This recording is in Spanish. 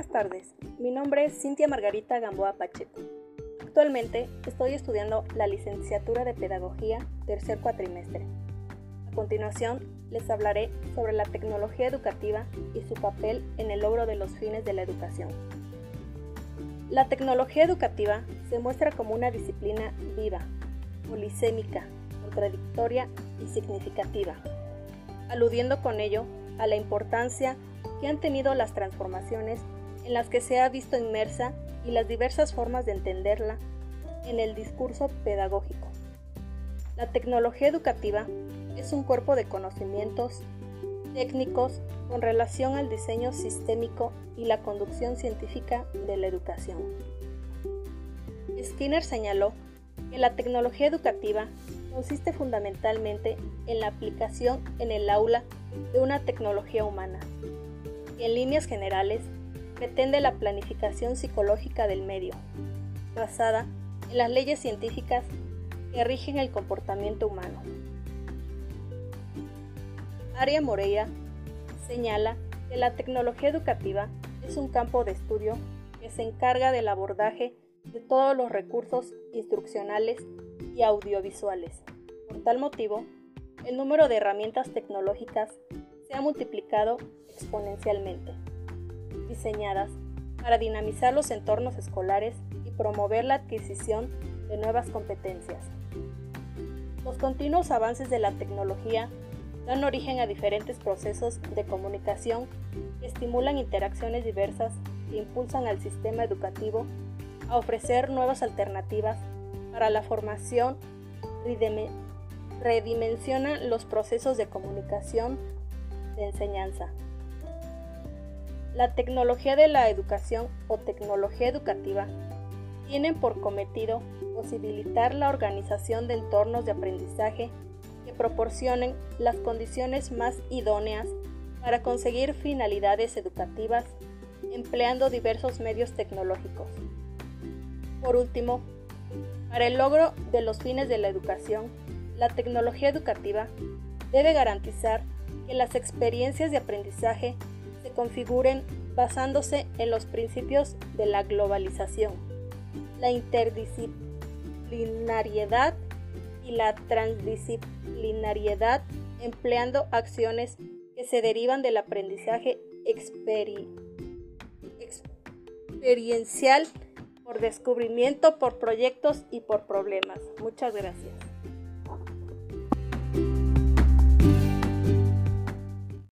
tardes, mi nombre es Cintia Margarita Gamboa Pacheco. Actualmente estoy estudiando la licenciatura de Pedagogía tercer cuatrimestre. A continuación les hablaré sobre la tecnología educativa y su papel en el logro de los fines de la educación. La tecnología educativa se muestra como una disciplina viva, polisémica, contradictoria y significativa, aludiendo con ello a la importancia que han tenido las transformaciones en las que se ha visto inmersa y las diversas formas de entenderla en el discurso pedagógico. La tecnología educativa es un cuerpo de conocimientos técnicos con relación al diseño sistémico y la conducción científica de la educación. Skinner señaló que la tecnología educativa consiste fundamentalmente en la aplicación en el aula de una tecnología humana, en líneas generales pretende la planificación psicológica del medio, basada en las leyes científicas que rigen el comportamiento humano. Aria Moreira señala que la tecnología educativa es un campo de estudio que se encarga del abordaje de todos los recursos instruccionales y audiovisuales. Por tal motivo, el número de herramientas tecnológicas se ha multiplicado exponencialmente, diseñadas para dinamizar los entornos escolares y promover la adquisición de nuevas competencias. Los continuos avances de la tecnología dan origen a diferentes procesos de comunicación que estimulan interacciones diversas e impulsan al sistema educativo a ofrecer nuevas alternativas para la formación redimensionan los procesos de comunicación de enseñanza. La tecnología de la educación o tecnología educativa tienen por cometido posibilitar la organización de entornos de aprendizaje que proporcionen las condiciones más idóneas para conseguir finalidades educativas empleando diversos medios tecnológicos. Por último, para el logro de los fines de la educación, la tecnología educativa debe garantizar que las experiencias de aprendizaje configuren basándose en los principios de la globalización, la interdisciplinariedad y la transdisciplinariedad empleando acciones que se derivan del aprendizaje experiencial por descubrimiento, por proyectos y por problemas. Muchas gracias.